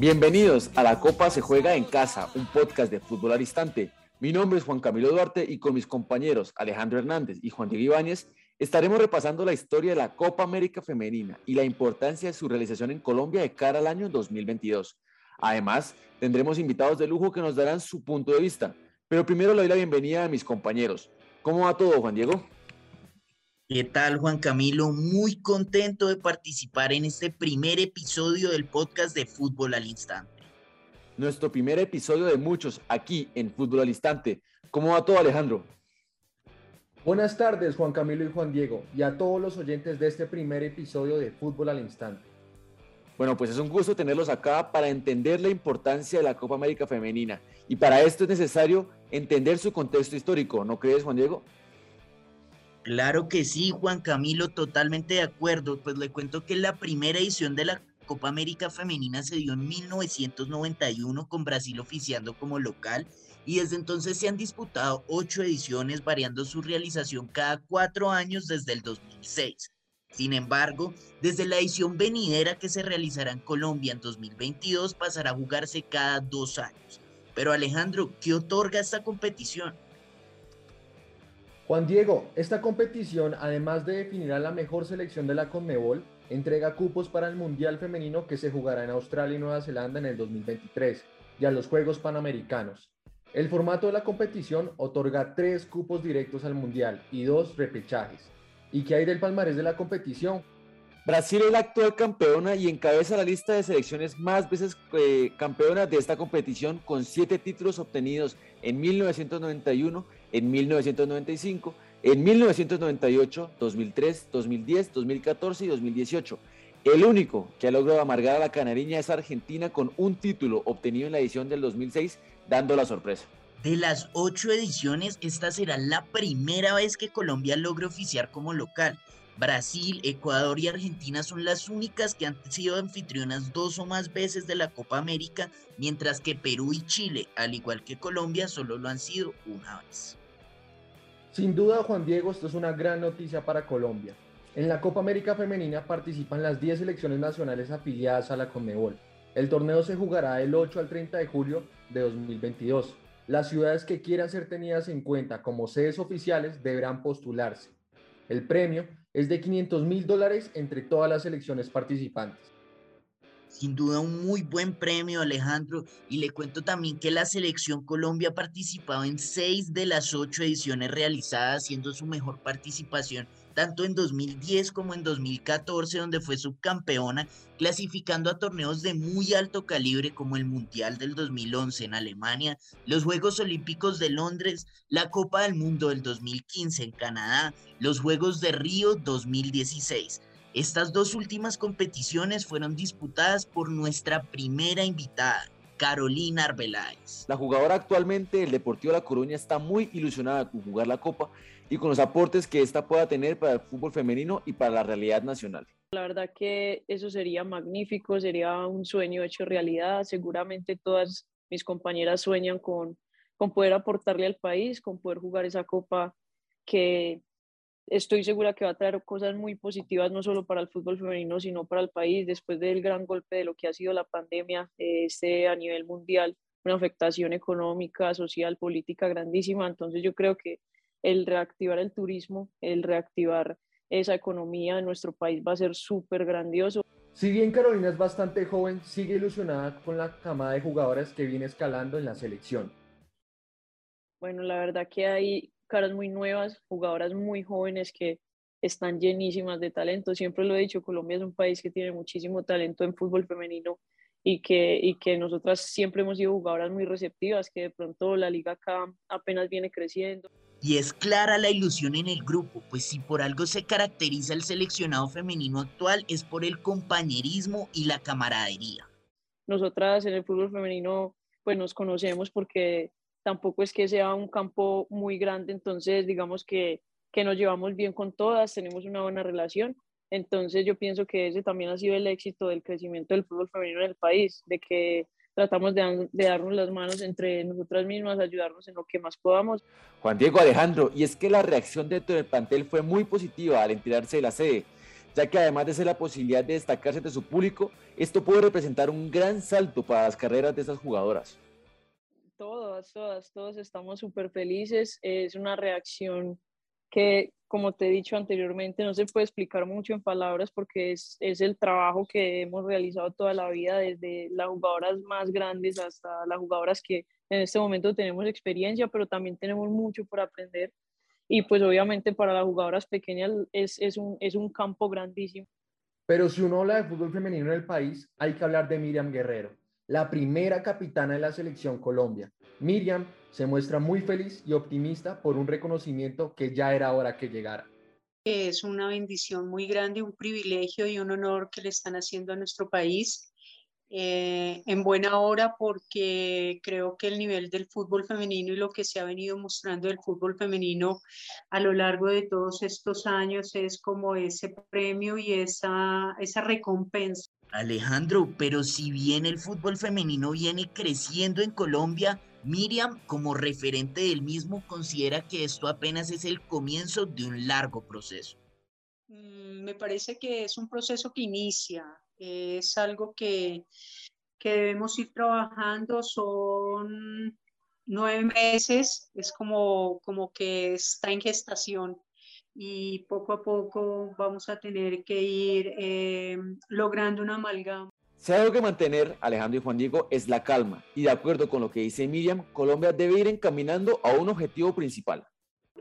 Bienvenidos a La Copa se juega en casa, un podcast de fútbol al instante. Mi nombre es Juan Camilo Duarte y con mis compañeros Alejandro Hernández y Juan Diego Ibáñez estaremos repasando la historia de la Copa América Femenina y la importancia de su realización en Colombia de cara al año 2022. Además, tendremos invitados de lujo que nos darán su punto de vista. Pero primero le doy la bienvenida a mis compañeros. ¿Cómo va todo, Juan Diego? ¿Qué tal, Juan Camilo? Muy contento de participar en este primer episodio del podcast de Fútbol al Instante. Nuestro primer episodio de muchos aquí en Fútbol al Instante. ¿Cómo va todo, Alejandro? Buenas tardes, Juan Camilo y Juan Diego, y a todos los oyentes de este primer episodio de Fútbol al Instante. Bueno, pues es un gusto tenerlos acá para entender la importancia de la Copa América Femenina. Y para esto es necesario entender su contexto histórico, ¿no crees, Juan Diego? Claro que sí, Juan Camilo, totalmente de acuerdo. Pues le cuento que la primera edición de la Copa América Femenina se dio en 1991 con Brasil oficiando como local y desde entonces se han disputado ocho ediciones variando su realización cada cuatro años desde el 2006. Sin embargo, desde la edición venidera que se realizará en Colombia en 2022 pasará a jugarse cada dos años. Pero Alejandro, ¿qué otorga esta competición? Juan Diego, esta competición, además de definir a la mejor selección de la CONMEBOL, entrega cupos para el Mundial Femenino que se jugará en Australia y Nueva Zelanda en el 2023 y a los Juegos Panamericanos. El formato de la competición otorga tres cupos directos al Mundial y dos repechajes. ¿Y qué hay del palmarés de la competición? Brasil es la actual campeona y encabeza la lista de selecciones más veces eh, campeonas de esta competición con siete títulos obtenidos en 1991 en 1995, en 1998, 2003, 2010, 2014 y 2018. El único que ha logrado amargar a la canariña es Argentina con un título obtenido en la edición del 2006, dando la sorpresa. De las ocho ediciones, esta será la primera vez que Colombia logre oficiar como local. Brasil, Ecuador y Argentina son las únicas que han sido anfitrionas dos o más veces de la Copa América, mientras que Perú y Chile, al igual que Colombia, solo lo han sido una vez. Sin duda, Juan Diego, esto es una gran noticia para Colombia. En la Copa América Femenina participan las 10 selecciones nacionales afiliadas a la Conmebol. El torneo se jugará del 8 al 30 de julio de 2022. Las ciudades que quieran ser tenidas en cuenta como sedes oficiales deberán postularse. El premio es de 500 mil dólares entre todas las selecciones participantes. Sin duda un muy buen premio, Alejandro. Y le cuento también que la selección Colombia ha participado en seis de las ocho ediciones realizadas, siendo su mejor participación tanto en 2010 como en 2014, donde fue subcampeona, clasificando a torneos de muy alto calibre como el Mundial del 2011 en Alemania, los Juegos Olímpicos de Londres, la Copa del Mundo del 2015 en Canadá, los Juegos de Río 2016. Estas dos últimas competiciones fueron disputadas por nuestra primera invitada, Carolina Arbeláez. La jugadora actualmente del Deportivo La Coruña está muy ilusionada con jugar la Copa y con los aportes que esta pueda tener para el fútbol femenino y para la realidad nacional. La verdad que eso sería magnífico, sería un sueño hecho realidad. Seguramente todas mis compañeras sueñan con, con poder aportarle al país, con poder jugar esa copa que estoy segura que va a traer cosas muy positivas no solo para el fútbol femenino, sino para el país después del gran golpe de lo que ha sido la pandemia este, a nivel mundial, una afectación económica, social, política grandísima. Entonces yo creo que el reactivar el turismo, el reactivar esa economía en nuestro país va a ser súper grandioso. Si bien Carolina es bastante joven, sigue ilusionada con la camada de jugadoras que viene escalando en la selección. Bueno, la verdad que hay caras muy nuevas, jugadoras muy jóvenes que están llenísimas de talento. Siempre lo he dicho, Colombia es un país que tiene muchísimo talento en fútbol femenino y que, y que nosotras siempre hemos sido jugadoras muy receptivas, que de pronto la liga acá apenas viene creciendo. Y es clara la ilusión en el grupo, pues si por algo se caracteriza el seleccionado femenino actual es por el compañerismo y la camaradería. Nosotras en el fútbol femenino pues nos conocemos porque tampoco es que sea un campo muy grande, entonces digamos que, que nos llevamos bien con todas, tenemos una buena relación. Entonces yo pienso que ese también ha sido el éxito del crecimiento del fútbol femenino en el país, de que tratamos de, darnos las manos entre nosotras mismas, ayudarnos en lo que más podamos. Juan Diego Alejandro, y es que la reacción dentro del plantel fue muy positiva al enterarse de la sede. ya que además de ser la posibilidad de destacarse de su público, esto puede representar un gran salto para las carreras de estas jugadoras. Todas, todas, todos estamos súper felices. Es una reacción que, como te he dicho anteriormente, no se puede explicar mucho en palabras porque es, es el trabajo que hemos realizado toda la vida, desde las jugadoras más grandes hasta las jugadoras que en este momento tenemos experiencia, pero también tenemos mucho por aprender. Y pues obviamente para las jugadoras pequeñas es, es, un, es un campo grandísimo. Pero si uno habla de fútbol femenino en el país, hay que hablar de Miriam Guerrero, la primera capitana de la selección Colombia. Miriam se muestra muy feliz y optimista por un reconocimiento que ya era hora que llegara. Es una bendición muy grande, un privilegio y un honor que le están haciendo a nuestro país eh, en buena hora porque creo que el nivel del fútbol femenino y lo que se ha venido mostrando del fútbol femenino a lo largo de todos estos años es como ese premio y esa, esa recompensa. Alejandro, pero si bien el fútbol femenino viene creciendo en Colombia, Miriam, como referente del mismo, considera que esto apenas es el comienzo de un largo proceso. Mm, me parece que es un proceso que inicia, es algo que, que debemos ir trabajando, son nueve meses, es como, como que está en gestación y poco a poco vamos a tener que ir eh, logrando una amalgama. Si hay algo mantener, Alejandro y Juan Diego, es la calma. Y de acuerdo con lo que dice Miriam, Colombia debe ir encaminando a un objetivo principal,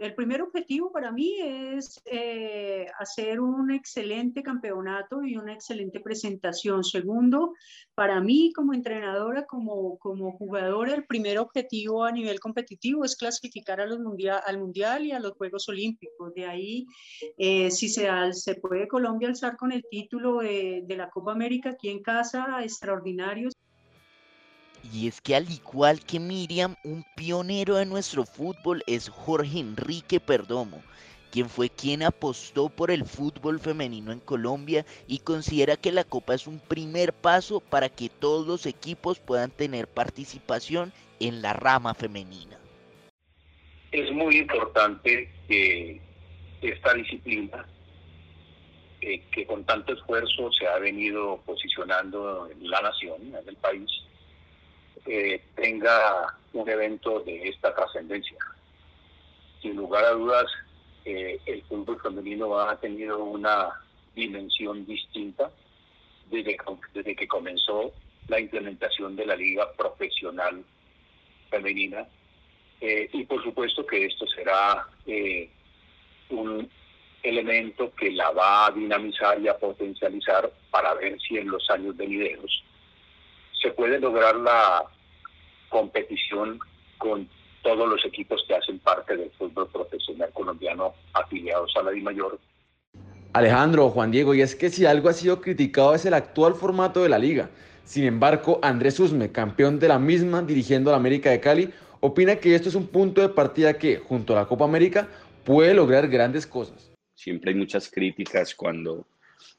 el primer objetivo para mí es eh, hacer un excelente campeonato y una excelente presentación. Segundo, para mí como entrenadora, como, como jugadora, el primer objetivo a nivel competitivo es clasificar a los mundial, al Mundial y a los Juegos Olímpicos. De ahí, eh, si se, se puede Colombia alzar con el título de, la Copa América aquí en casa, extraordinario. Y es que al igual que Miriam, un pionero de nuestro fútbol es Jorge Enrique Perdomo, quien fue quien apostó por el fútbol femenino en Colombia y considera que la Copa es un primer paso para que todos los equipos puedan tener participación en la rama femenina. Es muy importante que esta disciplina, eh, que con tanto esfuerzo se ha venido posicionando en la nación, en el país, eh, tenga un evento de esta trascendencia. Sin lugar a dudas, eh, el fútbol femenino ha tenido una dimensión distinta desde, que comenzó la implementación de la liga profesional femenina. Eh, y por supuesto que esto será un elemento que la va a dinamizar y a potencializar para ver si en los años venideros se puede lograr la competición con todos los equipos que hacen parte del fútbol profesional colombiano afiliados a la DIMAYOR. Alejandro, Juan Diego, y es que si algo ha sido criticado es el actual formato de la liga. Sin embargo, Andrés Usme, campeón de la misma dirigiendo a la América de Cali, opina que esto es un punto de partida que, junto a la Copa América, puede lograr grandes cosas. Siempre hay muchas críticas cuando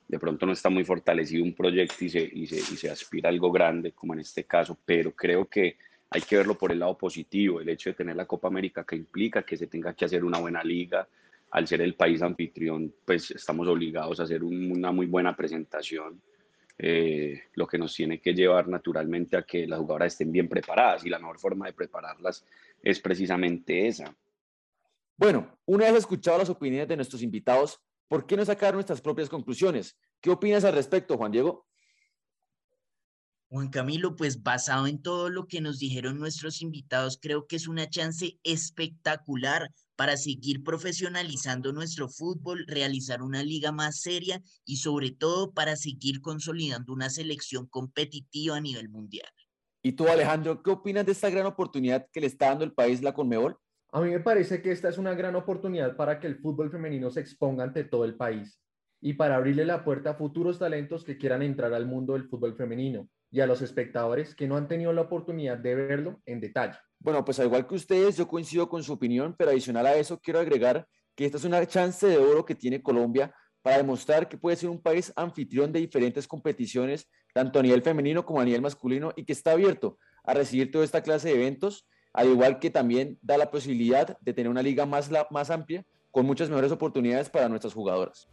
de pronto no está muy fortalecido un proyecto y se, aspira a algo grande, como en este caso, pero creo que hay que verlo por el lado positivo, el hecho de tener la Copa América que implica que se tenga que hacer una buena liga, al ser el país anfitrión, pues estamos obligados a hacer una muy buena presentación, eh, lo que nos tiene que llevar naturalmente a que las jugadoras estén bien preparadas y la mejor forma de prepararlas es precisamente esa. Bueno, una vez escuchado las opiniones de nuestros invitados, ¿por qué no sacar nuestras propias conclusiones? ¿Qué opinas al respecto, Juan Diego? Juan Camilo, pues basado en todo lo que nos dijeron nuestros invitados, creo que es una chance espectacular para seguir profesionalizando nuestro fútbol, realizar una liga más seria y sobre todo para seguir consolidando una selección competitiva a nivel mundial. ¿Y tú, Alejandro, qué opinas de esta gran oportunidad que le está dando el país la Conmebol? A mí me parece que esta es una gran oportunidad para que el fútbol femenino se exponga ante todo el país y para abrirle la puerta a futuros talentos que quieran entrar al mundo del fútbol femenino y a los espectadores que no han tenido la oportunidad de verlo en detalle. Bueno, pues al igual que ustedes, yo coincido con su opinión, pero adicional a eso quiero agregar que esta es una chance de oro que tiene Colombia para demostrar que puede ser un país anfitrión de diferentes competiciones, tanto a nivel femenino como a nivel masculino, y que está abierto a recibir toda esta clase de eventos, al igual que también da la posibilidad de tener una liga más, más amplia, con muchas mejores oportunidades para nuestras jugadoras.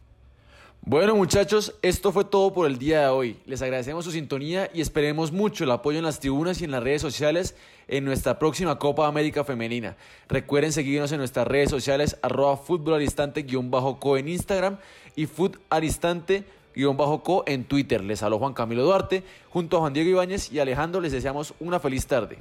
Bueno muchachos, esto fue todo por el día de hoy. Les agradecemos su sintonía y esperemos mucho el apoyo en las tribunas y en las redes sociales en nuestra próxima Copa América Femenina. Recuerden seguirnos en nuestras redes sociales arroba co en Instagram y footaristante-co en Twitter. Les habló Juan Camilo Duarte junto a Juan Diego Ibáñez y Alejandro les deseamos una feliz tarde.